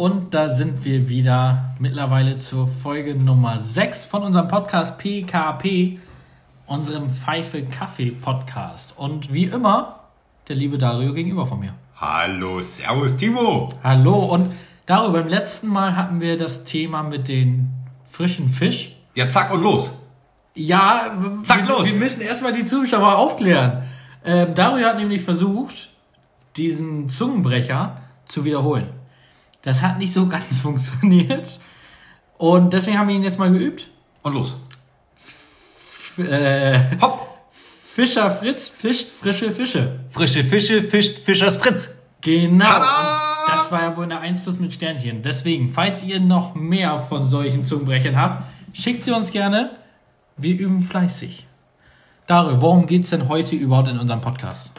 Und da sind wir wieder mittlerweile zur Folge Nummer 6 von unserem Podcast PKP, unserem Pfeife Kaffee Podcast. Und wie immer, der liebe Dario gegenüber von mir. Hallo, Servus Timo. Hallo und Dario, beim letzten Mal hatten wir das Thema mit den frischen Fisch. Ja, zack und los. Ja, Zack, wir, los. wir müssen erstmal die Zuschauer aufklären. Ähm, Dario hat nämlich versucht, diesen Zungenbrecher zu wiederholen. Das hat nicht so ganz funktioniert. Und deswegen haben wir ihn jetzt mal geübt. Und los. F äh, Hopp. Fischer Fritz fischt frische Fische. Frische Fische fischt Fischers Fritz. Genau. Tada! Und das war ja wohl eine 1 plus mit Sternchen. Deswegen, falls ihr noch mehr von solchen Zungenbrechern habt, schickt sie uns gerne. Wir üben fleißig. Dario, worum geht's denn heute überhaupt in unserem Podcast?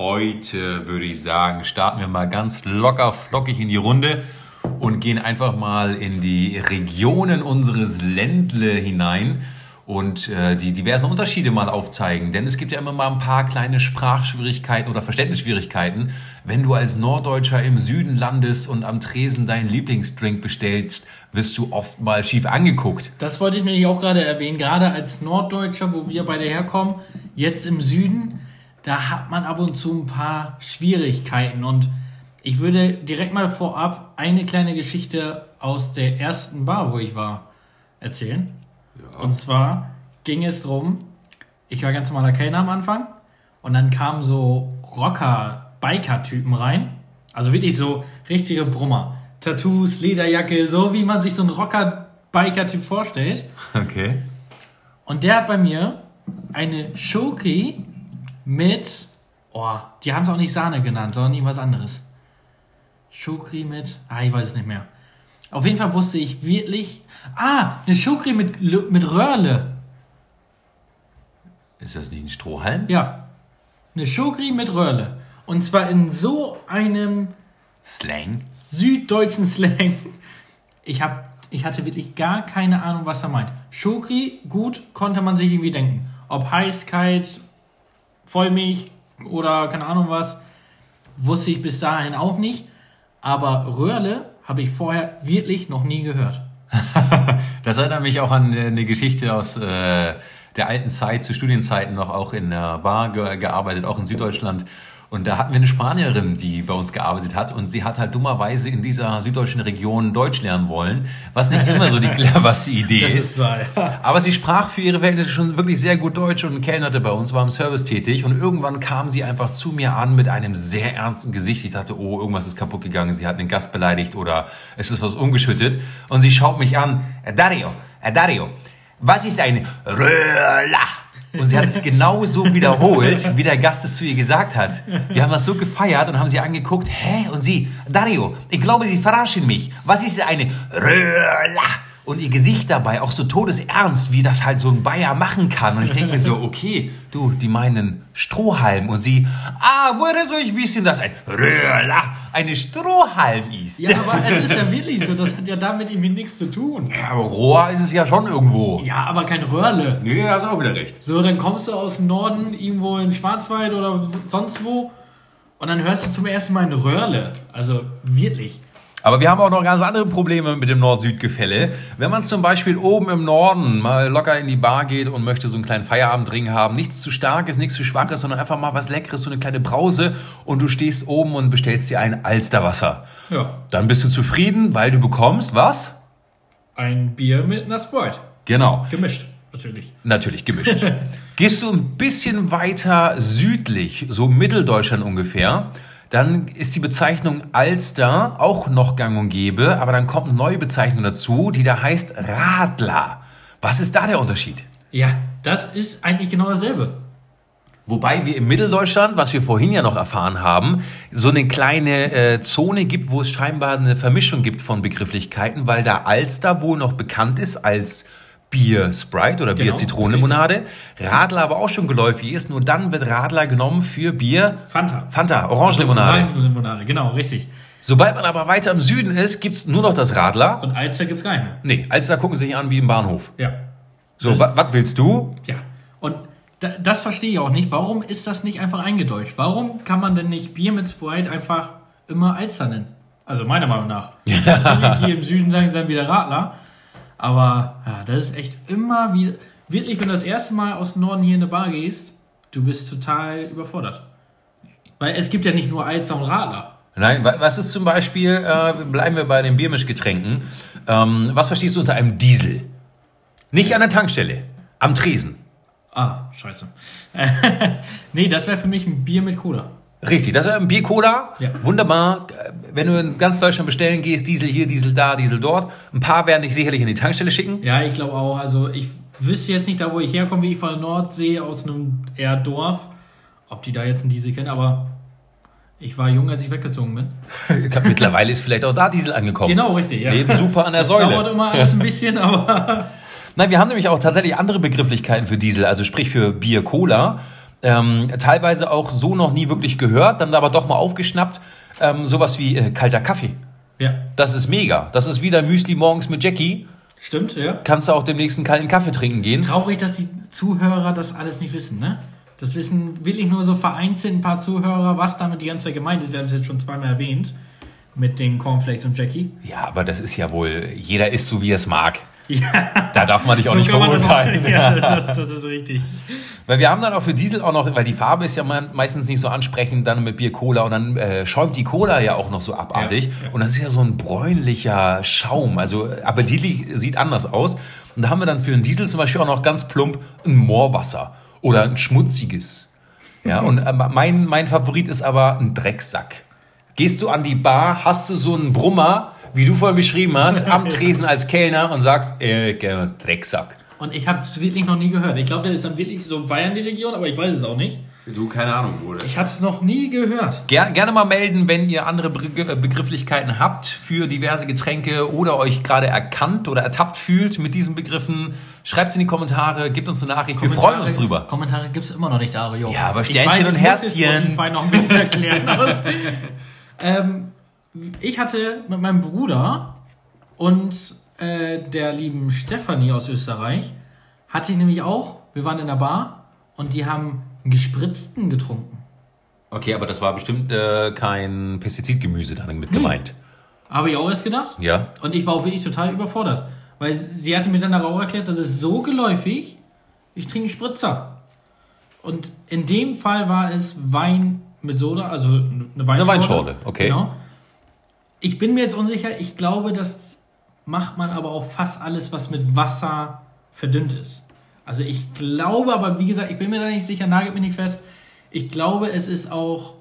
Heute würde ich sagen, starten wir mal ganz locker flockig in die Runde und gehen einfach mal in die Regionen unseres Ländle hinein und äh, die diversen Unterschiede mal aufzeigen. Denn es gibt ja immer mal ein paar kleine Sprachschwierigkeiten oder Verständnisschwierigkeiten. Wenn du als Norddeutscher im Süden landest und am Tresen deinen Lieblingsdrink bestellst, wirst du oft mal schief angeguckt. Das wollte ich nämlich auch gerade erwähnen, gerade als Norddeutscher, wo wir beide herkommen, jetzt im Süden, da hat man ab und zu ein paar Schwierigkeiten. Und ich würde direkt mal vorab eine kleine Geschichte aus der ersten Bar, wo ich war, erzählen. Und zwar ging es drum, ich war ganz normaler Kellner am Anfang und dann kamen so Rocker-Biker-Typen rein. Also wirklich so richtige Brummer. Tattoos, Lederjacke, so wie man sich so einen Rocker-Biker-Typ vorstellt. Okay. Und der hat bei mir eine Schokri mit, oh, die haben es auch nicht Sahne genannt, sondern irgendwas anderes. Schokri mit, ah, ich weiß es nicht mehr. Auf jeden Fall wusste ich wirklich, ah, eine Schokri mit, mit Röhrle. Ist das nicht ein Strohhalm? Ja, eine Schokri mit Röhrle. Und zwar in so einem Slang? süddeutschen Slang. Ich, hab, ich hatte wirklich gar keine Ahnung, was er meint. Schokri, gut, konnte man sich irgendwie denken. Ob heiß, kalt, Vollmilch oder keine Ahnung was, wusste ich bis dahin auch nicht. Aber Röhrle habe ich vorher wirklich noch nie gehört. Das erinnert mich auch an eine Geschichte aus äh, der alten Zeit, zu Studienzeiten noch auch in der Bar ge gearbeitet, auch in Süddeutschland. Und da hatten wir eine Spanierin, die bei uns gearbeitet hat und sie hat halt dummerweise in dieser süddeutschen Region Deutsch lernen wollen, was nicht immer so die cleverste Idee ist. wahr, Aber sie sprach für ihre Verhältnisse schon wirklich sehr gut Deutsch und kellnerte bei uns, war im Service tätig und irgendwann kam sie einfach zu mir an mit einem sehr ernsten Gesicht. Ich dachte, oh, irgendwas ist kaputt gegangen, sie hat einen Gast beleidigt oder es ist was umgeschüttet. Und sie schaut mich an, "Eh, Dario, Dario, was ist ein Röhrler? Und sie hat es genau so wiederholt, wie der Gast es zu ihr gesagt hat. Wir haben das so gefeiert und haben sie angeguckt. Hä? Und sie, Dario, ich glaube, Sie verarschen mich. Was ist eine Röhrler? Und ihr Gesicht dabei auch so todesernst, wie das halt so ein Bayer machen kann. Und ich denke mir so, okay, du, die meinen Strohhalm. Und sie, ah, woher soll ich wissen, dass ein Röhrler eine Strohhalm ist? Ja, aber es ist ja wirklich so, das hat ja damit irgendwie nichts zu tun. Ja, aber Rohr ist es ja schon irgendwo. Ja, aber kein Röhrle. Nee, hast auch wieder recht. So, dann kommst du aus dem Norden, irgendwo in Schwarzwald oder sonst wo, und dann hörst du zum ersten Mal eine Röhrle. Also wirklich. Aber wir haben auch noch ganz andere Probleme mit dem Nord-Süd-Gefälle. Wenn man zum Beispiel oben im Norden mal locker in die Bar geht und möchte so einen kleinen Feierabendring haben, nichts zu starkes, nichts zu schwaches, sondern einfach mal was Leckeres, so eine kleine Brause und du stehst oben und bestellst dir ein Alsterwasser. Ja. Dann bist du zufrieden, weil du bekommst was? Ein Bier mit einer Sprite. Genau. Gemischt, natürlich. Natürlich gemischt. Gehst du ein bisschen weiter südlich, so Mitteldeutschland ungefähr, dann ist die Bezeichnung Alster auch noch gang und gäbe, aber dann kommt eine neue Bezeichnung dazu, die da heißt Radler. Was ist da der Unterschied? Ja, das ist eigentlich genau dasselbe. Wobei wir in Mitteldeutschland, was wir vorhin ja noch erfahren haben, so eine kleine äh, Zone gibt, wo es scheinbar eine Vermischung gibt von Begrifflichkeiten, weil da Alster wohl noch bekannt ist als Bier Sprite oder Bier Genau, Zitronenlimonade. Radler aber auch schon geläufig ist, nur dann wird Radler genommen für Bier Fanta. Fanta, Orangenlimonade. Orangenlimonade, genau, richtig. Sobald man aber weiter im Süden ist, gibt's nur noch das Radler. Und Alster gibt's gar nicht mehr. Nee, Alster gucken sich an wie im Bahnhof. Ja. So, wa- was willst du? Ja. Und da, das verstehe ich auch nicht. Warum ist das nicht einfach eingedeutscht? Warum kann man denn nicht Bier mit Sprite einfach immer Alster nennen? Also meiner Meinung nach. Natürlich hier im Süden sagen sie dann wieder Radler. Aber ja, das ist echt immer wieder. Wirklich, wenn du das erste Mal aus dem Norden hier in eine Bar gehst, du bist total überfordert. Weil es gibt ja nicht nur Alster und Radler. Nein, wa- was ist zum Beispiel, äh, bleiben wir bei den Biermischgetränken, ähm, was verstehst du unter einem Diesel? Nicht an der Tankstelle, am Tresen. Ah, scheiße. nee, das wäre für mich ein Bier mit Cola. Richtig, das ist ein Bier-Cola. Ja. Wunderbar. Wenn du in ganz Deutschland bestellen gehst, Diesel hier, Diesel da, Diesel dort. Ein paar werden dich sicherlich in die Tankstelle schicken. Ja, ich glaube auch. Also ich wüsste jetzt nicht, da wo ich herkomme, wie ich von der Nordsee aus einem eher Dorf, ob die da jetzt einen Diesel kennen, aber ich war jung, als ich weggezogen bin. Ich glaub, Mittlerweile ist vielleicht auch da Diesel angekommen. Genau, richtig. Ja. Leben super an der Das dauert Säule. immer alles ein bisschen, aber Nein, wir haben nämlich auch tatsächlich andere Begrifflichkeiten für Diesel, also sprich für Bier, Cola. Ähm, teilweise auch so noch nie wirklich gehört, dann aber doch mal aufgeschnappt. Ähm, sowas wie äh, kalter Kaffee. ja, Das ist mega. Das ist wieder Müsli morgens mit Jackie. stimmt, ja. Kannst du auch demnächst einen kalten Kaffee trinken gehen. Traurig, dass die Zuhörer das alles nicht wissen, ne? Das wissen wirklich nur so vereinzelt ein paar Zuhörer, was damit die ganze Zeit gemeint ist. Wir haben es jetzt schon zweimal erwähnt mit den Cornflakes und Jackie. Ja, aber das ist ja wohl, jeder isst so, wie er es mag. Ja, Da darf man dich auch so nicht verurteilen. auch- Ja, das, das ist richtig. Weil wir haben dann auch für Diesel auch noch, weil die Farbe ist ja me- meistens nicht so ansprechend, dann mit Bier Cola und dann äh, schäumt die Cola ja auch noch so abartig. Ja, ja. Und das ist ja so ein bräunlicher Schaum. Also Appetitlich sieht anders aus. Und da haben wir dann für einen Diesel zum Beispiel auch noch ganz plump ein Moorwasser oder ein schmutziges. Ja, und äh, mein, mein Favorit ist aber ein Drecksack. Gehst du an die Bar, hast du so einen Brummer, wie du vorhin beschrieben hast, am Tresen als Kellner und sagst, äh, Drecksack. Und ich habe es wirklich noch nie gehört. Ich glaube, der ist dann wirklich so Bayern die Region, aber ich weiß es auch nicht. Du, keine Ahnung, Bruder. Ich habe es noch nie gehört. Ger gerne mal melden, wenn ihr andere Be Begrifflichkeiten habt für diverse Getränke oder euch gerade erkannt oder ertappt fühlt mit diesen Begriffen. Schreibt es in die Kommentare, gebt uns eine Nachricht. Wir freuen uns drüber. Kommentare gibt es immer noch nicht, Dario. Ja, aber Ich Sternchen und ich muss Herzchen. Spotify noch ein bisschen erklären. ähm, ich hatte mit meinem Bruder und äh, der lieben Stefanie aus Österreich, hatte ich nämlich auch, wir waren in der Bar und die haben einen gespritzten getrunken. Okay, aber das war bestimmt äh, kein Pestizidgemüse damit gemeint. Habe ich auch erst gedacht. Ja. Und ich war auch wirklich total überfordert. Weil sie hatte mir dann auch erklärt, das ist so geläufig, ich trinke Spritzer. Und in dem Fall war es Wein mit Soda, also eine Weinschorle. Eine Weinschorle, okay. Genau. Ich bin mir jetzt unsicher, ich glaube, das macht man aber auch fast alles, was mit Wasser verdünnt ist. Also ich glaube, aber wie gesagt, ich bin mir da nicht sicher, nagelt mich nicht fest. Ich glaube, es ist auch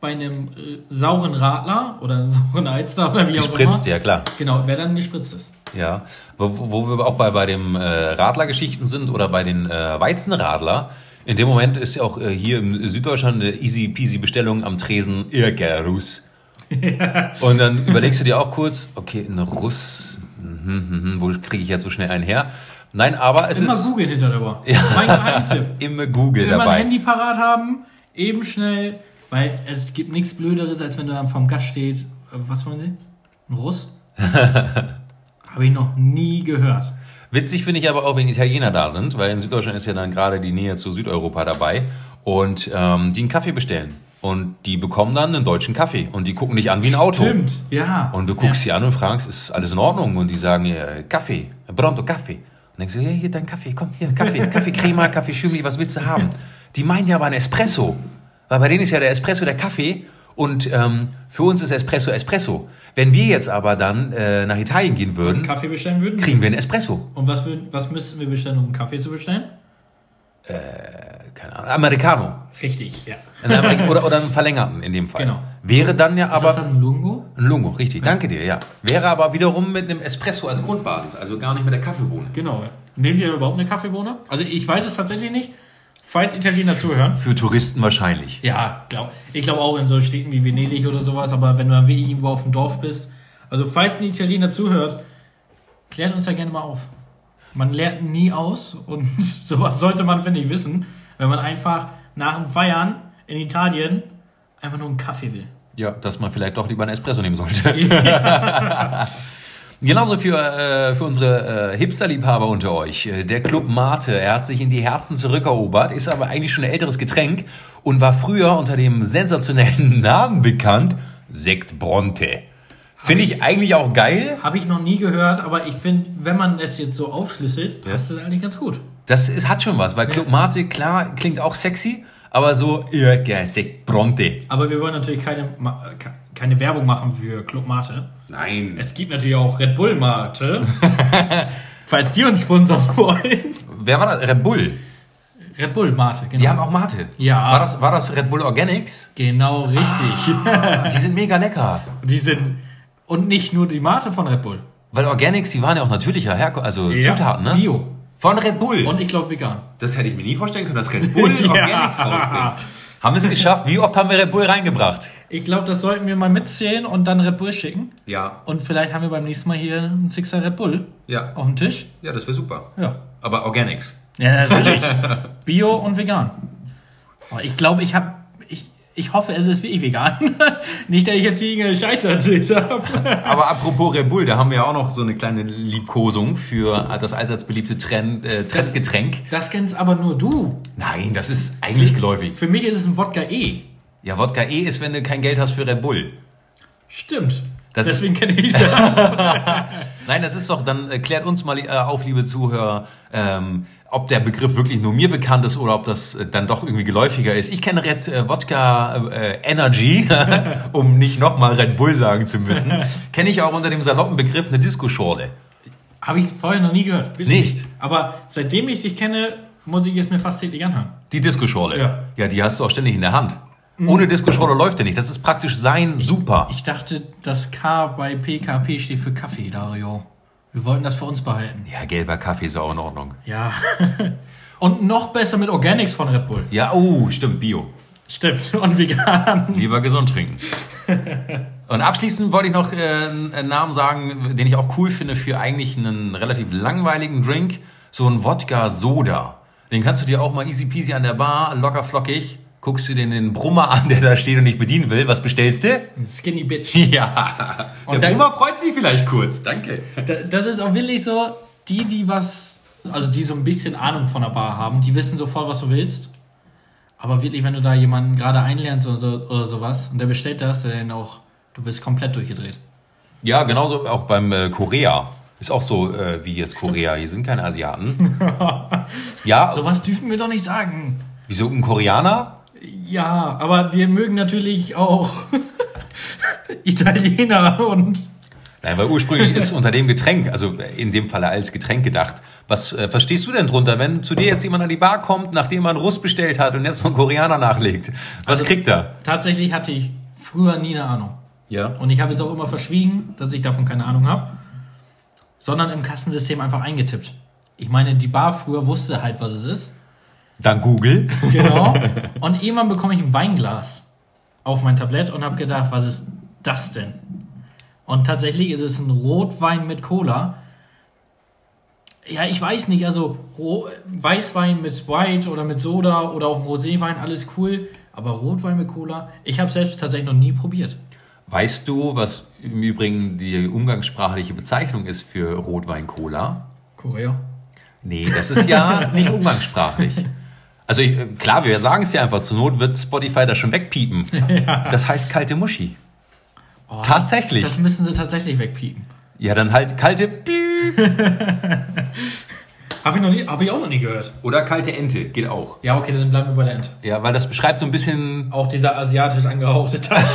bei einem äh, sauren Radler oder sauren Alster oder wie auch immer. Gespritzt, ja klar. Genau, wer dann gespritzt ist. Ja, wo, wo wir auch bei, bei dem äh, Radlergeschichten sind oder bei den äh, Weizenradler. In dem Moment ist ja auch äh, hier im Süddeutschland eine easy peasy Bestellung am Tresen Irgerus. Und dann überlegst du dir auch kurz, okay, ein Russ, mhm, mhm, wo kriege ich jetzt so schnell einen her? Nein, aber es Immer ist googeln hinter der Bar. Mein Geheimtipp. immer Google Immer ein dabei. Handy parat haben, eben schnell, weil es gibt nichts Blöderes, als wenn du dann vom Gast steht. Äh, Was wollen Sie? Ein Russ? Habe ich noch nie gehört. Witzig finde ich aber auch, wenn Italiener da sind, weil in Süddeutschland ist ja dann gerade die Nähe zu Südeuropa dabei und ähm, die einen Kaffee bestellen. Und die bekommen dann einen deutschen Kaffee und die gucken dich an wie ein Auto. Stimmt, ja. Und du guckst sie an und fragst, ist alles in Ordnung? Und die sagen, ja, Kaffee, pronto Kaffee. Und denkst du, ja, hier dein Kaffee, komm, hier, Kaffee, Kaffee Crema, Kaffee Schümli, was willst du haben? Die meinen ja aber ein Espresso. Weil bei denen ist ja der Espresso der Kaffee und ähm, für uns ist Espresso Espresso. Wenn wir jetzt aber dann äh, nach Italien gehen würden, Kaffee bestellen würden? kriegen wir einen Espresso. Und was, was müssten wir bestellen, um einen Kaffee zu bestellen? Keine Ahnung, Americano. Richtig, ja. Amerik oder, oder einen verlängerten in dem Fall. Genau. Wäre dann ja Ist aber... das dann ein Lungo? ein Lungo, richtig, danke dir, ja. Wäre aber wiederum mit einem Espresso als Grundbasis, also gar nicht mit der Kaffeebohne. Genau. Nehmt ihr überhaupt eine Kaffeebohne? Also ich weiß es tatsächlich nicht. Falls Italiener zuhören. Für Touristen wahrscheinlich. Ja, glaub, ich glaube auch in so Städten wie Venedig oder sowas, aber wenn du dann wirklich irgendwo auf dem Dorf bist. Also falls ein Italiener zuhört, klärt uns da gerne mal auf. Man lernt nie aus und sowas sollte man, finde ich, wissen, wenn man einfach nach dem Feiern in Italien einfach nur einen Kaffee will. Ja, dass man vielleicht doch lieber einen Espresso nehmen sollte. Genauso für, äh, für unsere äh, Hipster-Liebhaber unter euch. Äh, Der Club Mate, er hat sich in die Herzen zurückerobert, ist aber eigentlich schon ein älteres Getränk und war früher unter dem sensationellen Namen bekannt, Sekt Bronte. Finde ich eigentlich auch geil. Habe ich noch nie gehört, aber ich finde, wenn man es jetzt so aufschlüsselt, passt es eigentlich ganz gut. Das ist, hat schon was, weil Club Mate, klar, klingt auch sexy, aber so, ja, sec pronte. Aber wir wollen natürlich keine, keine Werbung machen für Club Mate. Nein. Es gibt natürlich auch Red Bull Mate. Falls die uns sponsern wollen. Wer war das? Red Bull. Red Bull Mate, genau. Die haben auch Mate. Ja. War das, war das Red Bull Organics? genau richtig. Die sind mega lecker. Die sind. Und nicht nur die Mate von Red Bull. Weil Organics, die waren ja auch natürlicher Herkunft, also Ja, Zutaten, ne? Bio. Von Red Bull. Und ich glaube vegan. das hätte ich mir nie vorstellen können, dass Red Bull Ja. Organics rausbringt. Haben wir es geschafft? Wie oft haben wir Red Bull reingebracht? Ich glaube, das sollten wir mal mitzählen und dann Red Bull schicken. Ja. Und vielleicht haben wir beim nächsten Mal hier einen Sixer Red Bull Ja. auf dem Tisch. Ja, das wäre super. Ja. Aber Organics. Ja, natürlich. Bio und vegan. Aber ich glaube, ich habe. Ich, hoffe, es ist wirklich vegan. Nicht, dass ich jetzt hier irgendeine Scheiße erzählt habe. Aber apropos Red Bull, da haben wir ja auch noch so eine kleine Liebkosung für das allseits beliebte Trend, äh, Trendgetränk. Das kennst aber nur du. Nein, das ist eigentlich geläufig. Für mich ist es ein Wodka E. Ja, Wodka E ist, wenn du kein Geld hast für Red Bull. Stimmt. Das Deswegen kenne ich das. Nein, das ist doch, dann äh, klärt uns mal äh, auf, liebe Zuhörer, ähm, ob der Begriff wirklich nur mir bekannt ist oder ob das äh, dann doch irgendwie geläufiger ist. Ich kenne Red äh, Wodka äh, Energy, um nicht nochmal Red Bull sagen zu müssen. kenne ich auch unter dem saloppen Begriff eine Disco-Schorle. Habe ich vorher noch nie gehört. Wirklich Nicht? Aber seitdem ich dich kenne, muss ich es mir fast täglich anhören. Die Disco-Schorle. Ja. ja, die hast du auch ständig in der Hand. Ohne Disco-Schorle läuft der nicht. Das ist praktisch sein Super. Ich dachte, das K bei PKP steht für Kaffee, Dario. Wir wollten das für uns behalten. Ja, gelber Kaffee ist auch in Ordnung. Ja. Und noch besser mit Organics von Red Bull. Ja, oh, stimmt, Bio. Stimmt. Und vegan. Lieber gesund trinken. Und abschließend wollte ich noch äh, einen Namen sagen, den ich auch cool finde für eigentlich einen relativ langweiligen Drink. So ein Wodka-Soda. Den kannst du dir auch mal easy peasy an der Bar, locker flockig. Guckst du dir den Brummer an, der da steht und dich bedienen will. Was bestellst du? Skinny Bitch. Ja. Der dann- Brummer freut sich vielleicht kurz. Danke. Da- Das ist auch wirklich so, die, die was, also die so ein bisschen Ahnung von der Bar haben, die wissen sofort, was du willst. Aber wirklich, wenn du da jemanden gerade einlernst oder, so, oder sowas und der bestellt das, dann auch, du bist komplett durchgedreht. Ja, genauso auch beim äh, Korea. Ist auch so äh, wie jetzt Korea. Hier sind keine Asiaten. ja, Sowas dürfen wir doch nicht sagen. wieso ein Koreaner? Ja, aber wir mögen natürlich auch Italiener und Nein, weil ursprünglich ist unter dem Getränk, also in dem Falle als Getränk gedacht. Was äh, verstehst du denn drunter, wenn zu dir jetzt jemand an die Bar kommt, nachdem einen Russ bestellt hat und jetzt noch einen Koreaner nachlegt? Was Also- kriegt er? tatsächlich hatte ich früher nie eine Ahnung. Ja. Und ich habe es auch immer verschwiegen, dass ich davon keine Ahnung habe, sondern im Kassensystem einfach eingetippt. Ich meine, die Bar früher wusste halt, was es ist. Dann Google. Genau. Und irgendwann bekomme ich ein Weinglas auf mein Tablett und habe gedacht, was ist das denn? Und tatsächlich ist es ein Rotwein mit Cola. Ja, ich weiß nicht, also Weißwein mit Sprite oder mit Soda oder auch Roséwein, alles cool. Aber Rotwein mit Cola, ich habe selbst tatsächlich noch nie probiert. Weißt du, was im Übrigen die umgangssprachliche Bezeichnung ist für Rotwein-Cola? Korea. Nee, das ist ja nicht umgangssprachlich. Also ich, äh, klar, wir sagen es ja einfach, zur Not wird Spotify das schon wegpiepen. Das heißt kalte Muschi. Oh, Tatsächlich. Das müssen sie tatsächlich wegpiepen. Ja, dann halt kalte Piep. Habe ich, noch nie- hab ich auch noch nie gehört. Oder kalte Ente, geht auch. Ja, okay, dann bleiben wir bei der Ente. Ja, weil das beschreibt so ein bisschen Auch dieser asiatisch angehauchte Teil.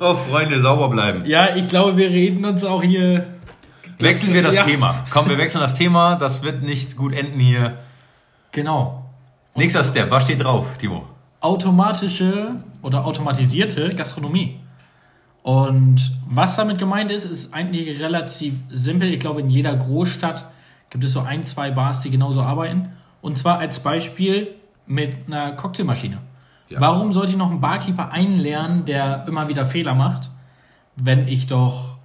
Oh, Freunde, sauber bleiben. Ja, ich glaube, wir reden uns auch hier. Wechseln wir das Ja. Thema. Komm, wir wechseln das Thema. Das wird nicht gut enden hier. Genau. Nächster Step. Was steht drauf, Timo? Automatische oder automatisierte Gastronomie. Und was damit gemeint ist, ist eigentlich relativ simpel. Ich glaube, in jeder Großstadt gibt es so ein, zwei Bars, die genauso arbeiten. Und zwar als Beispiel mit einer Cocktailmaschine. Ja. Warum sollte ich noch einen Barkeeper einlernen, der immer wieder Fehler macht, wenn ich doch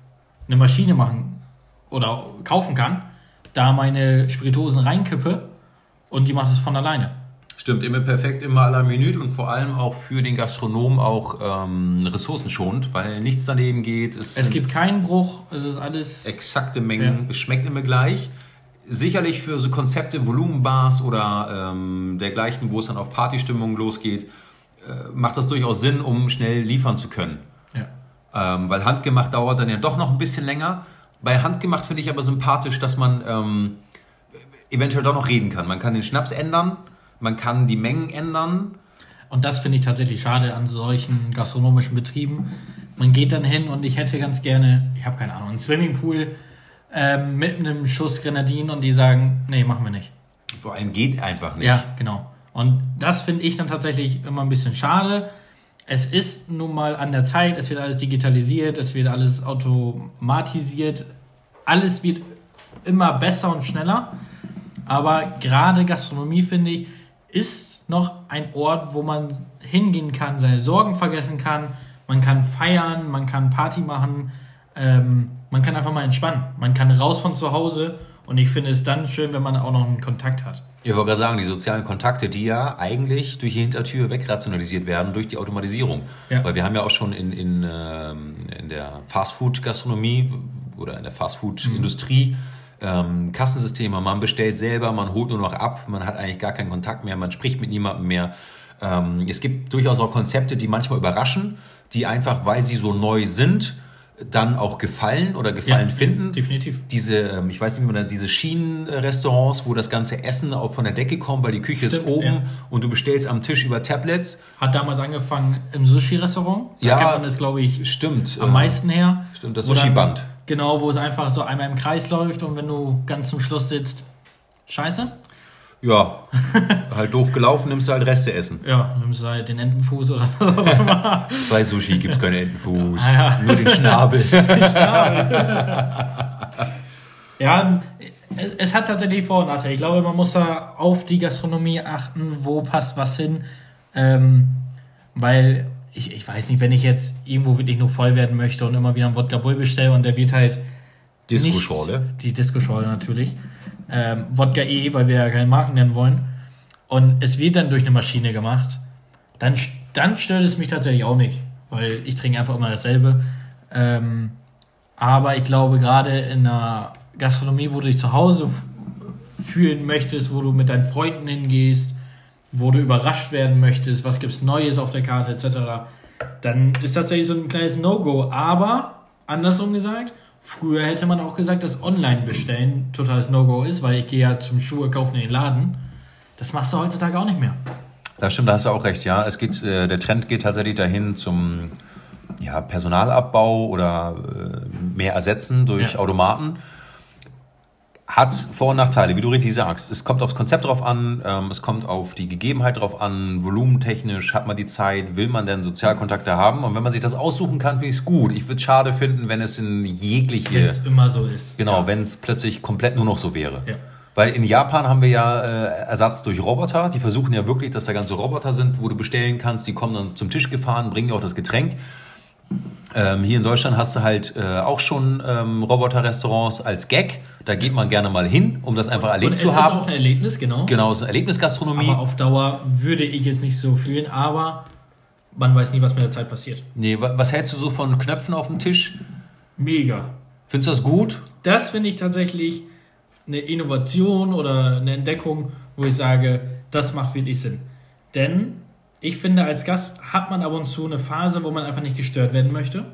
eine Maschine machen oder kaufen kann, da meine Spirituosen reinkippe und die macht es von alleine. Stimmt, immer perfekt, immer à la Minute und vor allem auch für den Gastronomen auch ähm, ressourcenschonend, weil nichts daneben geht. Es, Es gibt keinen Bruch, es ist alles. exakte Mengen, es schmeckt immer gleich. Sicherlich für so Konzepte, Volumenbars oder ähm, dergleichen, wo es dann auf Partystimmung losgeht, äh, macht das durchaus Sinn, um schnell liefern zu können. Ja. Ähm, weil handgemacht dauert dann ja doch noch ein bisschen länger. Bei handgemacht finde ich aber sympathisch, dass man ähm, eventuell doch noch reden kann. Man kann den Schnaps ändern, man kann die Mengen ändern. Und das finde ich tatsächlich schade an solchen gastronomischen Betrieben. Man geht dann hin und ich hätte ganz gerne, ich habe keine Ahnung, einen Swimmingpool ähm, mit einem Schuss Grenadinen und die sagen, nee, machen wir nicht. Vor allem geht einfach nicht. Ja, genau. Und das finde ich dann tatsächlich immer ein bisschen schade. Es ist nun mal an der Zeit, es wird alles digitalisiert, es wird alles automatisiert, alles wird immer besser und schneller. Aber gerade Gastronomie, finde ich, ist noch ein Ort, wo man hingehen kann, seine Sorgen vergessen kann. Man kann feiern, man kann Party machen, ähm, man kann einfach mal entspannen. Man kann raus von zu Hause und ich finde es dann schön, wenn man auch noch einen Kontakt hat. Ich wollte gerade sagen, die sozialen Kontakte, die ja eigentlich durch die Hintertür wegrationalisiert werden durch die Automatisierung. Ja. Weil wir haben ja auch schon in, in, ähm, in der Fastfood-Gastronomie oder in der Fastfood-Industrie ähm, Kassensysteme. Man bestellt selber, man holt nur noch ab, man hat eigentlich gar keinen Kontakt mehr, man spricht mit niemandem mehr. Ähm, es gibt durchaus auch Konzepte, die manchmal überraschen, die einfach, weil sie so neu sind, dann auch gefallen oder gefallen finden Definitiv. diese, ähm, ich weiß nicht, wie man diese Schienenrestaurants, wo das ganze Essen auch von der Decke kommt, weil die Küche Stimmt, ist oben ja. und du bestellst am Tisch über Tablets. Hat damals angefangen im Sushi-Restaurant. Da Ja. kennt man das, glaube ich, Stimmt. am äh, meisten her. Stimmt, das Sushi-Band. Genau, wo es einfach so einmal im Kreis läuft und wenn du ganz zum Schluss sitzt, scheiße. Ja, halt doof gelaufen, nimmst du halt Reste essen. Ja, nimmst du halt den Entenfuß oder was auch immer. Bei Sushi gibt's keinen Entenfuß, Ah, ja. nur den Schnabel. ja, es- es hat tatsächlich Vor- und Nachteile. Ich glaube, man muss da auf die Gastronomie achten, wo passt was hin. Ähm, weil ich, ich weiß nicht, wenn ich jetzt irgendwo wirklich nur voll werden möchte und immer wieder einen Wodka Bull bestelle und der wird halt Disco-Schorle. Die Disco-Schorle natürlich. Ähm, Wodka E, weil wir ja keine Marken nennen wollen. Und es wird dann durch eine Maschine gemacht. Dann, dann stört es mich tatsächlich auch nicht, weil ich trinke einfach immer dasselbe. Ähm, aber ich glaube, gerade in einer Gastronomie, wo du dich zu Hause fühlen möchtest, wo du mit deinen Freunden hingehst, wo du überrascht werden möchtest, was gibt's Neues auf der Karte etc., dann ist tatsächlich so ein kleines No-Go. Aber andersrum gesagt, früher hätte man auch gesagt, dass Online-Bestellen totales No-Go ist, weil ich gehe ja zum Schuhe kaufen in den Laden. Das machst du heutzutage auch nicht mehr. Das stimmt, da hast du auch recht, ja. Es geht, äh, der Trend geht tatsächlich dahin zum ja, Personalabbau oder äh, mehr ersetzen durch Ja. Automaten. Hat Vor- und Nachteile, wie du richtig sagst. Es kommt aufs Konzept drauf an, ähm, es kommt auf die Gegebenheit drauf an, volumentechnisch, hat man die Zeit, will man denn Sozialkontakte haben? Und wenn man sich das aussuchen kann, finde ich es gut. Ich würde es schade finden, wenn es in Wenn jegliche, es immer so ist. genau, wenn es plötzlich komplett nur noch so wäre. Ja. Weil in Japan haben wir ja äh, Ersatz durch Roboter. Die versuchen ja wirklich, dass da ganze Roboter sind, wo du bestellen kannst. Die kommen dann zum Tisch gefahren, bringen dir auch das Getränk. Ähm, hier in Deutschland hast du halt äh, auch schon ähm, Roboter-Restaurants als Gag. Da geht man gerne mal hin, um das einfach Und erlebt es zu ist haben. auch ein Erlebnis, genau. Genau, es ist eine Erlebnisgastronomie. Aber auf Dauer würde ich es nicht so fühlen, aber man weiß nie, was mit der Zeit passiert. Nee, wa- was hältst du so von Knöpfen auf dem Tisch? Mega. Findest du das gut? Das finde ich tatsächlich eine Innovation oder eine Entdeckung, wo ich sage, das macht wirklich Sinn. Denn ich finde, als Gast hat man ab und zu eine Phase, wo man einfach nicht gestört werden möchte.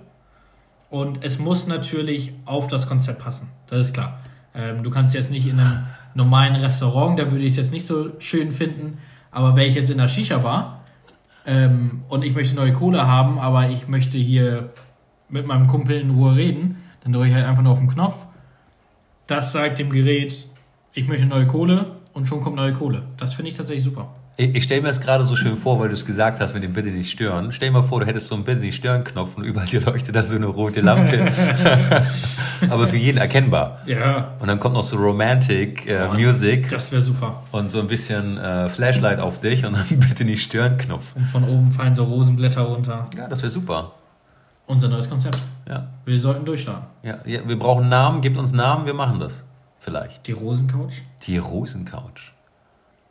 Und es muss natürlich auf das Konzept passen. Das ist klar. Ähm, du kannst jetzt nicht in einem normalen Restaurant, da würde ich es jetzt nicht so schön finden. Aber wäre ich jetzt in einer Shisha-Bar ähm, und ich möchte neue Cola haben, aber ich möchte hier mit meinem Kumpel in Ruhe reden, dann drücke ich halt einfach nur auf den Knopf. Das sagt dem Gerät, ich möchte neue Kohle und schon kommt neue Kohle. Das finde ich tatsächlich super. Ich, ich stelle mir das gerade so schön vor, weil du es gesagt hast mit dem Bitte nicht stören. Stell dir mal vor, du hättest so einen Bitte nicht stören Knopf und überall dir leuchtet dann so eine rote Lampe. Aber für jeden erkennbar. Ja, Und dann kommt noch so Romantic äh, Music das wäre super. und so ein bisschen äh, Flashlight auf dich und dann Bitte nicht stören Knopf. Und von oben fallen so Rosenblätter runter. Ja, das wäre super. Unser neues Konzept. Ja. Wir sollten durchstarten. Ja, ja, wir brauchen Namen, gebt uns Namen, wir machen das. Vielleicht. Die Rosencouch? Die Rosencouch.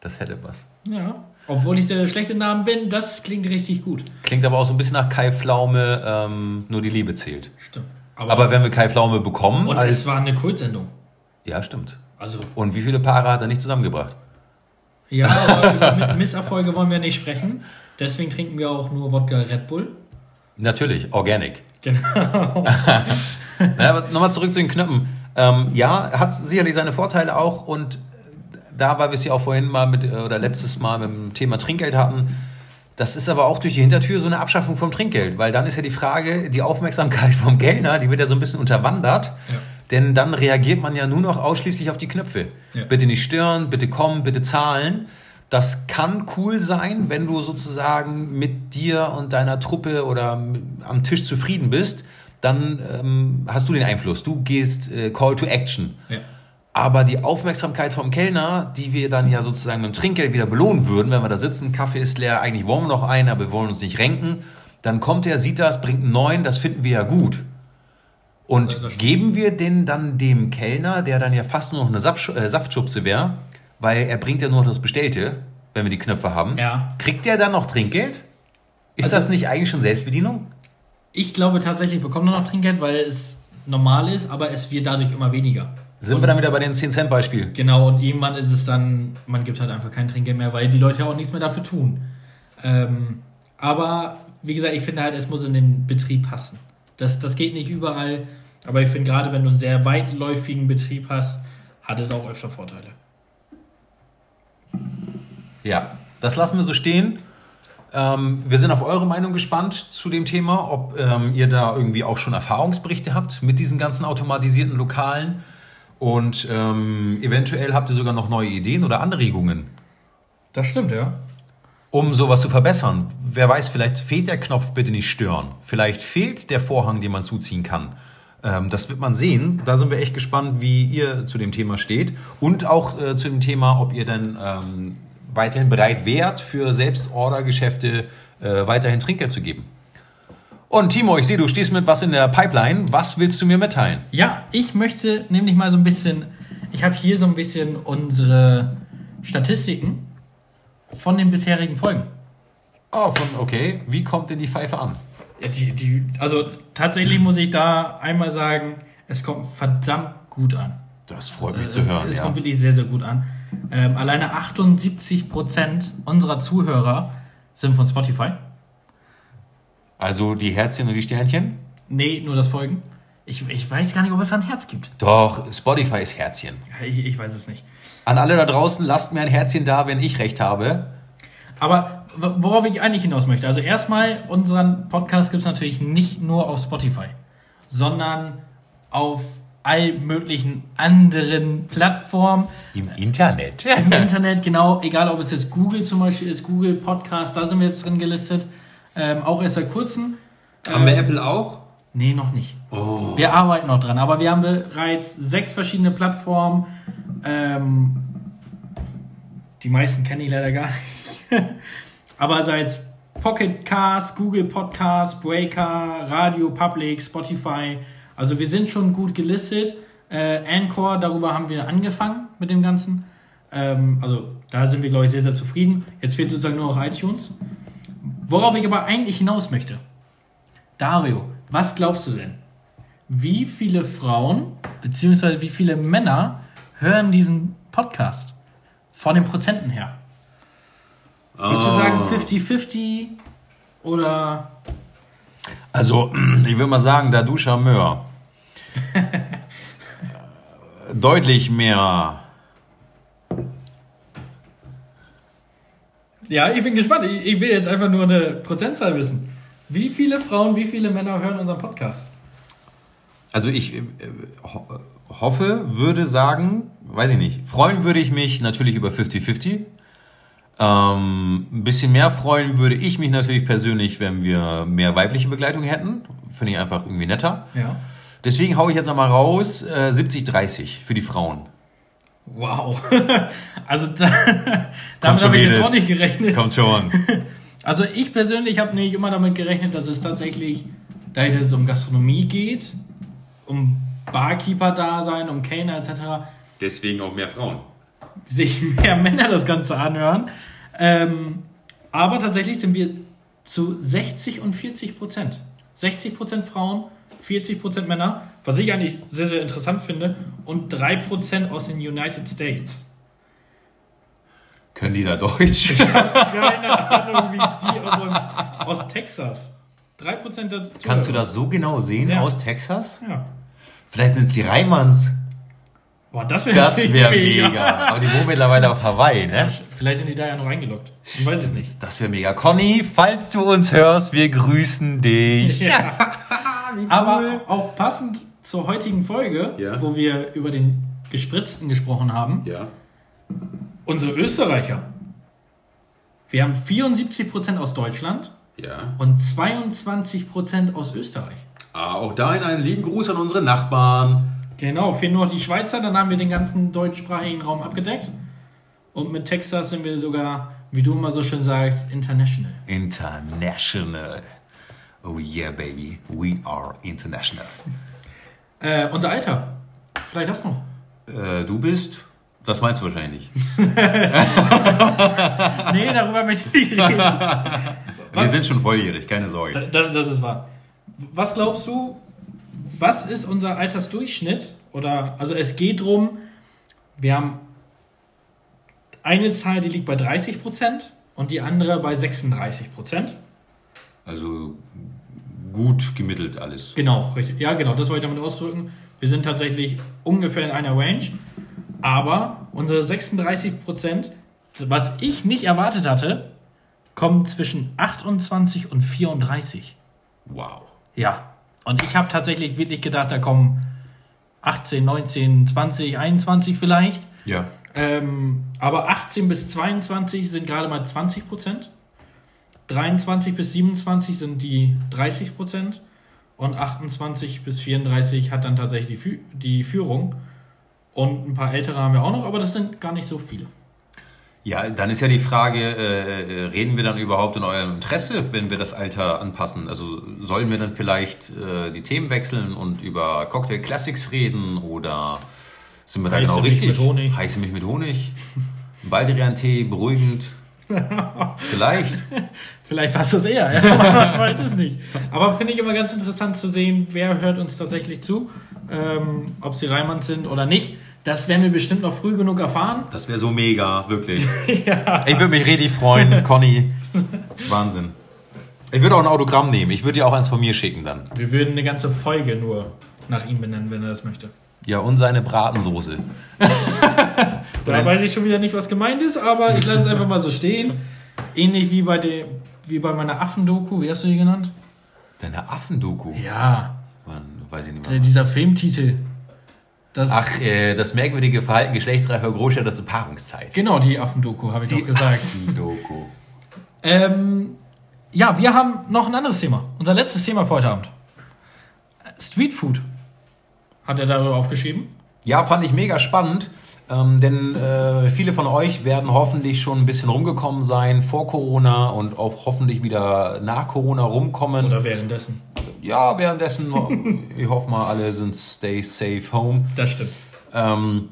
Das hätte was. Ja. Obwohl ich der schlechte Namen bin, das klingt richtig gut. Klingt aber auch so ein bisschen nach Kai Pflaume, ähm, nur die Liebe zählt. Stimmt. Aber wenn wir Kai Pflaume bekommen, und als. es war eine Kultsendung. ja, stimmt. Also, Und wie viele Paare hat er nicht zusammengebracht? ja, aber über Misserfolge wollen wir nicht sprechen. Deswegen trinken wir auch nur Wodka Red Bull. Natürlich, organic. Genau. naja, aber nochmal zurück zu den Knöpfen. Ähm, ja, hat sicherlich seine Vorteile auch und da, weil wir es ja auch vorhin mal mit, oder letztes Mal mit dem Thema Trinkgeld hatten, das ist aber auch durch die Hintertür so eine Abschaffung vom Trinkgeld, weil dann ist ja die Frage, die Aufmerksamkeit vom Kellner, die wird ja so ein bisschen unterwandert. Ja. Denn dann reagiert man ja nur noch ausschließlich auf die Knöpfe. Ja. Bitte nicht stören, bitte kommen, bitte zahlen. Das kann cool sein, wenn du sozusagen mit dir und deiner Truppe oder am Tisch zufrieden bist. Dann ähm, hast du den Einfluss. Du gehst äh, Call to Action. Ja. Aber die Aufmerksamkeit vom Kellner, die wir dann ja sozusagen mit dem Trinkgeld wieder belohnen würden, wenn wir da sitzen, Kaffee ist leer, eigentlich wollen wir noch einen, aber wir wollen uns nicht renken, dann kommt er, sieht das, bringt einen neuen, das finden wir ja gut. Und geben wir den dann dem Kellner, der dann ja fast nur noch eine äh, Saftschubse wäre, weil er bringt ja nur noch das Bestellte, wenn wir die Knöpfe haben, Ja. kriegt der dann noch Trinkgeld? Ist Also- das nicht eigentlich schon Selbstbedienung? Ich glaube tatsächlich, bekommt er noch Trinkgeld, weil es normal ist, aber es wird dadurch immer weniger. Sind wir dann wieder bei den 10-Cent-Beispiel? Genau, und irgendwann ist es dann, man gibt halt einfach kein Trinkgeld mehr, weil die Leute ja auch nichts mehr dafür tun. Ähm, aber wie gesagt, ich finde halt, es muss in den Betrieb passen. Das, das geht nicht überall, aber ich finde gerade, wenn du einen sehr weitläufigen Betrieb hast, hat es auch öfter Vorteile. Ja, das lassen wir so stehen. Ähm, wir sind auf eure Meinung gespannt zu dem Thema, ob ähm, ihr da irgendwie auch schon Erfahrungsberichte habt mit diesen ganzen automatisierten Lokalen. Und ähm, eventuell habt ihr sogar noch neue Ideen oder Anregungen, Das stimmt, ja. um sowas zu verbessern. Wer weiß, vielleicht fehlt der Knopf bitte nicht stören. Vielleicht fehlt der Vorhang, den man zuziehen kann. Ähm, das wird man sehen. Da sind wir echt gespannt, wie ihr zu dem Thema steht. Und auch äh, zu dem Thema, ob ihr dann ähm, weiterhin bereit wärt, für Selbstordergeschäfte äh, weiterhin Trinkgeld zu geben. Und Timo, ich sehe, du stehst mit was in der Pipeline. Was willst du mir mitteilen? Ja, ich möchte nämlich mal so ein bisschen, ich habe hier so ein bisschen unsere Statistiken von den bisherigen Folgen. Oh, von, okay. Wie kommt denn die Pfeife an? Ja, die, die, also tatsächlich muss ich da einmal sagen, es kommt verdammt gut an. Das freut mich Es, zu hören. es ja. kommt wirklich sehr, sehr gut an. Ähm, alleine 78% unserer Zuhörer sind von Spotify. Also die Herzchen und die Sternchen? Nee, nur das Folgen. Ich, ich weiß gar nicht, ob es da ein Herz gibt. Doch, Spotify ist Herzchen. Ich, ich weiß es nicht. An alle da draußen, lasst mir ein Herzchen da, wenn ich recht habe. Aber worauf ich eigentlich hinaus möchte, also erstmal, unseren Podcast gibt es natürlich nicht nur auf Spotify, sondern auf all möglichen anderen Plattformen Im Internet. im Internet, genau, egal ob es jetzt Google zum Beispiel ist, Google Podcast, da sind wir jetzt drin gelistet, ähm, auch erst seit kurzem. Haben wir Apple auch? Nee, noch nicht. Oh. Wir arbeiten noch dran, aber wir haben bereits sechs verschiedene Plattformen. Ähm, die meisten kenne ich leider gar nicht. aber seit Pocket Cast, Google Podcast, Breaker, Radio Public, Spotify. Also wir sind schon gut gelistet. Äh, Anchor, darüber haben wir angefangen mit dem Ganzen. Ähm, also da sind wir, glaube ich, sehr, sehr zufrieden. Jetzt fehlt sozusagen nur noch iTunes. Worauf ich aber eigentlich hinaus möchte. Dario, was glaubst du denn? Wie viele Frauen bzw. wie viele Männer hören diesen Podcast? Von den Prozenten her. Würdest du sagen 50-50 oder Also, ich würde mal sagen, da du Charmeur deutlich mehr. Ja, ich bin gespannt. Ich, ich will jetzt einfach nur eine Prozentzahl wissen. Wie viele Frauen, wie viele Männer hören unseren Podcast? Also ich äh, ho hoffe, würde sagen, weiß ich nicht, freuen würde ich mich natürlich über 50-50. Ähm, ein bisschen mehr freuen würde ich mich natürlich persönlich, wenn wir mehr weibliche Begleitung hätten. Finde ich einfach irgendwie netter. Ja. Deswegen haue ich jetzt einmal raus, äh, 70-30 für die Frauen. Wow. Also da, damit habe ich jetzt auch nicht gerechnet. Kommt schon. Also ich persönlich habe nämlich immer damit gerechnet, dass es tatsächlich, da es um Gastronomie geht, um Barkeeper-Dasein, um Kellner etc., Deswegen auch mehr Frauen. sich mehr Männer das Ganze anhören. Ähm, aber tatsächlich sind wir zu 60 und 40 Prozent. 60 Prozent Frauen, 40 Prozent Männer, was ich eigentlich sehr, sehr interessant finde, und 3 Prozent aus den United States. Können die da Deutsch? Keine Ahnung, wie die uns aus Texas. 3% der Kannst du das so genau sehen Ja. aus Texas? Ja. Vielleicht sind es die Reimanns. Boah, das wäre Das wäre mega. Aber die wohnen mittlerweile auf Hawaii, ne? Vielleicht sind die da ja noch eingeloggt. Ich weiß es nicht. Das wäre mega. Conny, falls du uns hörst, wir grüßen dich. Ja. Aber auch passend zur heutigen Folge, Ja. wo wir über den Gespritzten gesprochen haben, Ja. unsere Österreicher. Wir haben 74% aus Deutschland Ja. und 22% aus Österreich. Ah, auch dahin einen lieben Gruß an unsere Nachbarn. Genau, fehlen nur noch die Schweizer, dann haben wir den ganzen deutschsprachigen Raum abgedeckt. Und mit Texas sind wir sogar, wie du immer so schön sagst, international. International. Oh yeah, baby. We are international. Äh, unser Alter. Vielleicht hast du noch. Äh, du bist? Das meinst du wahrscheinlich nicht. Nee, darüber möchte ich nicht reden. Wir sind schon volljährig, keine Sorge. Das, das ist wahr. Was glaubst du, was ist unser Altersdurchschnitt? Oder, also es geht drum, wir haben eine Zahl, die liegt bei 30 Prozent und die andere bei 36 Prozent. Also gut gemittelt alles. Genau, richtig. Ja, genau, das wollte ich damit ausdrücken. Wir sind tatsächlich ungefähr in einer Range. Aber unsere 36 Prozent, was ich nicht erwartet hatte, kommen zwischen 28 und 34. Wow. Ja. Und ich habe tatsächlich wirklich gedacht, da kommen 18, 19, 20, 21 vielleicht. Ja. Ähm, aber 18 bis 22 sind gerade mal 20 Prozent. 23 bis 27 sind die 30 Prozent. Und 28 bis 34 hat dann tatsächlich die, Fü die Führung. Und ein paar ältere haben wir auch noch, aber das sind gar nicht so viele. Ja, dann ist ja die Frage, äh, reden wir dann überhaupt in eurem Interesse, wenn wir das Alter anpassen? Also sollen wir dann vielleicht äh, die Themen wechseln und über Cocktail Classics reden oder sind wir da Heiße genau Milch richtig? mit Honig. Heiße Milch mit Honig. Baldrian-Tee, beruhigend. Vielleicht. Vielleicht passt das eher, ja. man weiß es nicht. Aber finde ich immer ganz interessant zu sehen, wer hört uns tatsächlich zu, ähm, ob sie Reimanns sind oder nicht. Das werden wir bestimmt noch früh genug erfahren. Das wäre so mega, wirklich. Ich würde mich richtig freuen, Conny. Wahnsinn. Ich würde auch ein Autogramm nehmen. Ich würde dir auch eins von mir schicken dann. Wir würden eine ganze Folge nur nach ihm benennen, wenn er das möchte. Ja, und seine Bratensoße. Da weiß ich schon wieder nicht, was gemeint ist, aber ich lasse es einfach mal so stehen. Ähnlich wie bei, der, wie bei meiner Affendoku, wie hast du die genannt? Deine Affendoku. Ja, Mann, weiß ich nicht mehr. dieser Filmtitel. Das, Ach, äh, das merkwürdige Verhalten geschlechtsreifer Großstädter zur Paarungszeit. genau, die Affendoku, habe ich doch gesagt. Affendoku. Ähm, ja, wir haben noch ein anderes Thema. Unser letztes Thema für heute Abend. Streetfood. Hat er darüber aufgeschrieben? Ja, fand ich mega spannend. Ähm, denn äh, viele von euch werden hoffentlich schon ein bisschen rumgekommen sein vor Corona und auch hoffentlich wieder nach Corona rumkommen. Oder währenddessen? Ja, währenddessen, ich hoffe mal, alle sind stay safe home. Das stimmt. Ähm,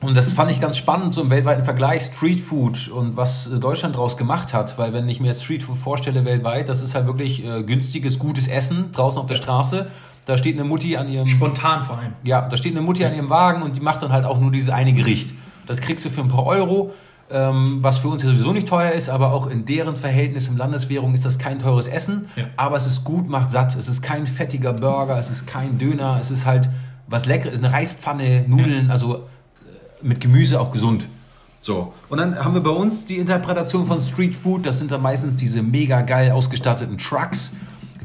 und das fand ich ganz spannend, so im weltweiten Vergleich, Streetfood und was äh, Deutschland daraus gemacht hat. Weil wenn ich mir jetzt Streetfood vorstelle weltweit, das ist halt wirklich äh, günstiges, gutes Essen draußen auf der Straße. Da steht eine Mutti an ihrem Spontan vor allem. ja, da steht eine Mutti an ihrem Wagen und die macht dann halt auch nur dieses eine Gericht. Das kriegst du für ein paar Euro, ähm, was für uns ja sowieso nicht teuer ist, aber auch in deren Verhältnis im Landeswährung ist das kein teures Essen. Ja. Aber es ist gut, macht satt. Es ist kein fettiger Burger, es ist kein Döner, es ist halt was Leckeres, eine Reispfanne, Nudeln, also äh, mit Gemüse auch gesund. So, und dann haben wir bei uns die Interpretation von Street Food. Das sind dann meistens diese mega geil ausgestatteten Trucks,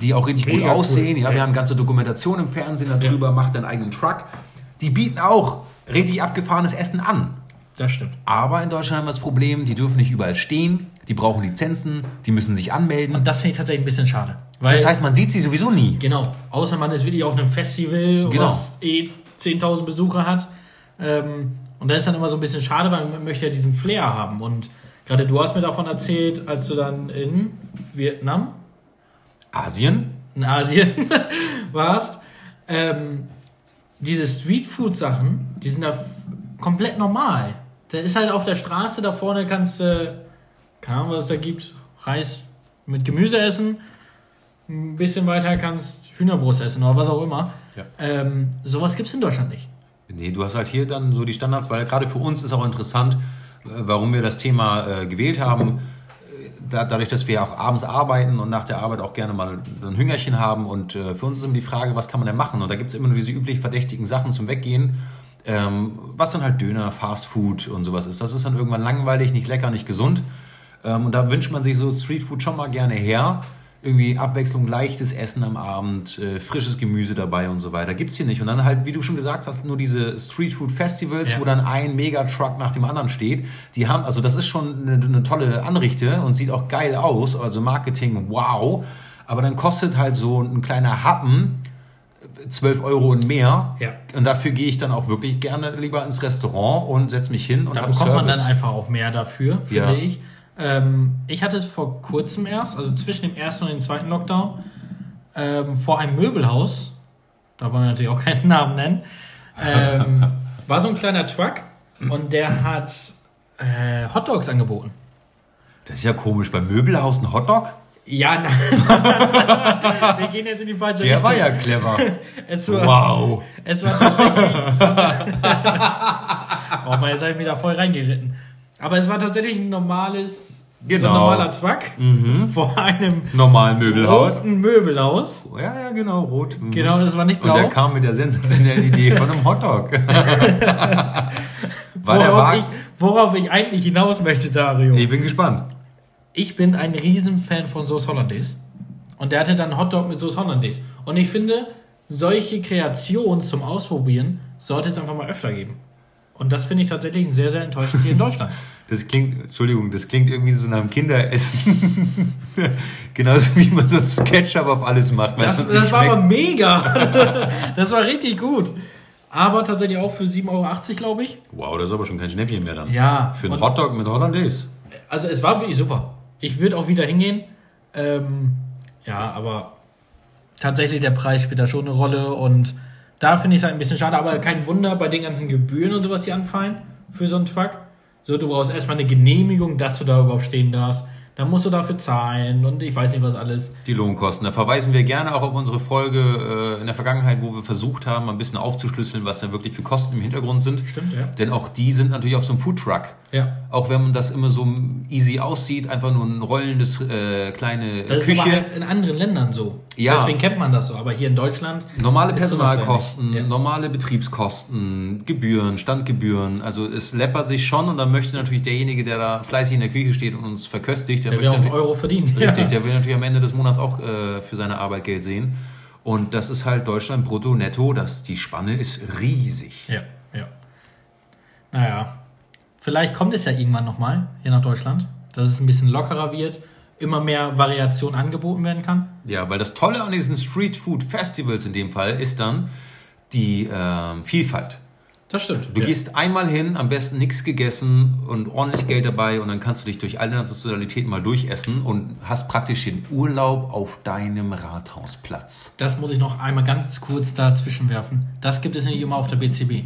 die auch richtig gut Mega cool. aussehen. Ja, wir Ja. haben ganze Dokumentation im Fernsehen darüber, macht deinen eigenen Truck. Die bieten auch richtig abgefahrenes Essen an. Das stimmt. Aber in Deutschland haben wir das Problem, die dürfen nicht überall stehen, die brauchen Lizenzen, die müssen sich anmelden. Und das finde ich tatsächlich ein bisschen schade. Weil, Das heißt, man sieht sie sowieso nie. genau, außer man ist wirklich auf einem Festival, Genau. was eh 10.000 Besucher hat. Ähm, und da ist dann immer so ein bisschen schade, weil man möchte ja diesen Flair haben. Und gerade du hast mir davon erzählt, als du dann in Vietnam, Asien? in Asien warst, ähm, diese Streetfood-Sachen, die sind da komplett normal. Da ist halt auf der Straße, da vorne kannst du, keine Ahnung, was es da gibt, Reis mit Gemüse essen. Ein bisschen weiter kannst Hühnerbrust essen oder was auch immer. Ja. Ähm, sowas gibt es in Deutschland nicht. Nee, du hast halt hier dann so die Standards, weil gerade für uns ist auch interessant, warum wir das Thema äh, gewählt haben. Da, dadurch, dass wir auch abends arbeiten und nach der Arbeit auch gerne mal ein Hüngerchen haben. Und äh, für uns ist immer die Frage, was kann man denn machen? Und da gibt es immer nur diese üblich verdächtigen Sachen zum Weggehen. Ähm, was dann halt Döner, Fast Food und sowas ist. Das ist dann irgendwann langweilig, nicht lecker, nicht gesund. Ähm, und da wünscht man sich so Streetfood schon mal gerne her. Irgendwie Abwechslung, leichtes Essen am Abend, äh, frisches Gemüse dabei und so weiter. Gibt's hier nicht. Und dann halt, wie du schon gesagt hast, nur diese Streetfood-Festivals, Ja. wo dann ein Megatruck nach dem anderen steht. Die haben, also das ist schon eine, eine tolle Anrichte und sieht auch geil aus. Also Marketing, wow. Aber dann kostet halt so ein kleiner Happen 12 Euro und mehr. Ja. Und dafür gehe ich dann auch wirklich gerne lieber ins Restaurant und setze mich hin und Da bekommt man Service. dann einfach auch mehr dafür, finde Ja. ich. Ähm, ich hatte es vor kurzem erst, also zwischen dem ersten und dem zweiten Lockdown, ähm, vor einem Möbelhaus, da wollen wir natürlich auch keinen Namen nennen, ähm, war so ein kleiner Truck und der hat äh, Hotdogs angeboten. Das ist ja komisch. Beim Möbelhaus ein Hotdog? Ja, nein. wir gehen jetzt in die falsche Der Richtung. war ja clever. Es war, Wow. Es war tatsächlich. oh man, jetzt habe ich mich da voll reingeritten. Aber es war tatsächlich ein normales, so Genau. ein normaler Truck vor einem Normal Möbelhaus. roten Möbelhaus. Ja, ja, genau, rot. Mhm. Genau, das war nicht Und der blau. kam mit der sensationellen Idee von einem Hotdog. Worauf ich, worauf ich eigentlich hinaus möchte, Dario. Ich bin gespannt. Ich bin ein Riesenfan von Sauce Hollandaise. Und der hatte dann Hotdog mit Sauce Hollandaise. Und ich finde, solche Kreationen zum Ausprobieren sollte es einfach mal öfter geben. Und das finde ich tatsächlich sehr, sehr enttäuschend hier in Deutschland. Das klingt, Entschuldigung, das klingt irgendwie so nach einem Kinderessen. Genauso wie man sonst Ketchup auf alles macht. Das, das war aber mega. das war richtig gut. Aber tatsächlich auch für 7,80 Euro, glaube ich. Wow, das ist aber schon kein Schnäppchen mehr dann. Ja. Für einen Hotdog mit Hollandaise. Also es war wirklich super. Ich würde auch wieder hingehen. Ähm, ja, aber tatsächlich der Preis spielt da schon eine Rolle und da finde ich es halt ein bisschen schade, aber kein Wunder bei den ganzen Gebühren und sowas, die anfallen für so einen Truck. So, du brauchst erstmal eine Genehmigung, dass du da überhaupt stehen darfst. Dann musst du dafür zahlen und ich weiß nicht was alles. Die Lohnkosten. Da verweisen wir gerne auch auf unsere Folge äh, in der Vergangenheit, wo wir versucht haben, ein bisschen aufzuschlüsseln, was da wirklich für Kosten im Hintergrund sind. Stimmt, ja. Denn auch die sind natürlich auf so einem Foodtruck. Ja. Auch wenn man das immer so easy aussieht, einfach nur ein rollendes äh, kleine Das ist Küche. aber halt in anderen Ländern so. Ja. Deswegen kennt man das so. Aber hier in Deutschland Normale ist Personalkosten. Ja. normale Betriebskosten, Gebühren, Standgebühren. Also es läppert sich schon und dann möchte natürlich derjenige, der da fleißig in der Küche steht und uns verköstigt, der, der will auch einen Euro verdient. Richtig, Ja. der will natürlich am Ende des Monats auch äh, für seine Arbeit Geld sehen. Und das ist halt Deutschland brutto, netto, das, die Spanne ist riesig. Ja, ja. Naja, vielleicht kommt es ja irgendwann nochmal hier nach Deutschland, dass es ein bisschen lockerer wird, immer mehr Variation angeboten werden kann. Ja, weil das Tolle an diesen Street Food Festivals in dem Fall ist dann die ähm, Vielfalt. Das stimmt. Du ja. gehst einmal hin, am besten nichts gegessen und ordentlich Geld dabei und dann kannst du dich durch alle Nationalitäten mal durchessen und hast praktisch den Urlaub auf deinem Rathausplatz. Das muss ich noch einmal ganz kurz dazwischen werfen. Das gibt es nicht immer auf der BCB.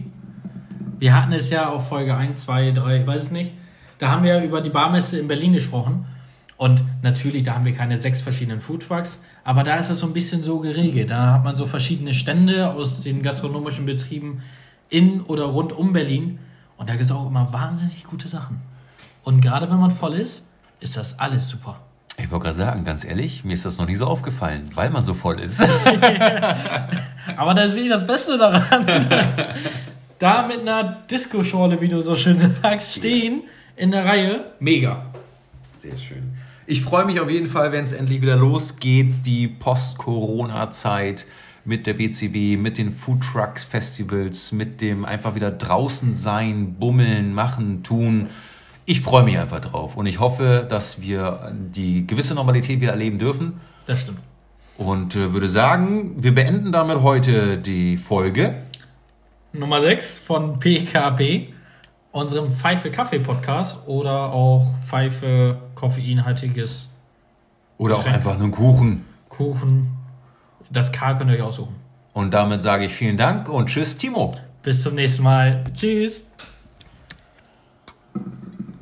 Wir hatten es ja auf Folge 1, 2, 3, ich weiß es nicht. Da haben wir über die Barmesse in Berlin gesprochen. Und natürlich, da haben wir keine sechs verschiedenen Foodtrucks, aber da ist es so ein bisschen so geregelt. Da hat man so verschiedene Stände aus den gastronomischen Betrieben in oder rund um Berlin. Und da gibt es auch immer wahnsinnig gute Sachen. Und gerade wenn man voll ist, ist das alles super. Ich wollte gerade sagen, ganz ehrlich, mir ist das noch nie so aufgefallen, weil man so voll ist. Aber das ist wirklich das Beste daran. da mit einer Disco-Schorle, wie du so schön sagst, stehen in der Reihe. Mega. Sehr schön. Ich freue mich auf jeden Fall, wenn es endlich wieder losgeht, die Post-Corona-Zeit mit der BCB, mit den Foodtrucks-Festivals, mit dem einfach wieder draußen sein, bummeln, machen, tun. Ich freue mich einfach drauf und ich hoffe, dass wir die gewisse Normalität wieder erleben dürfen Das stimmt. und äh, würde sagen, wir beenden damit heute die Folge. Nummer 6 von PKP, unserem Pfeife Kaffee Podcast oder auch Pfeife koffeinhaltiges Oder auch Getränk. einfach einen Kuchen. Kuchen. Das K könnt ihr euch aussuchen. Und damit sage ich vielen Dank und tschüss, Timo. Bis zum nächsten Mal. Tschüss.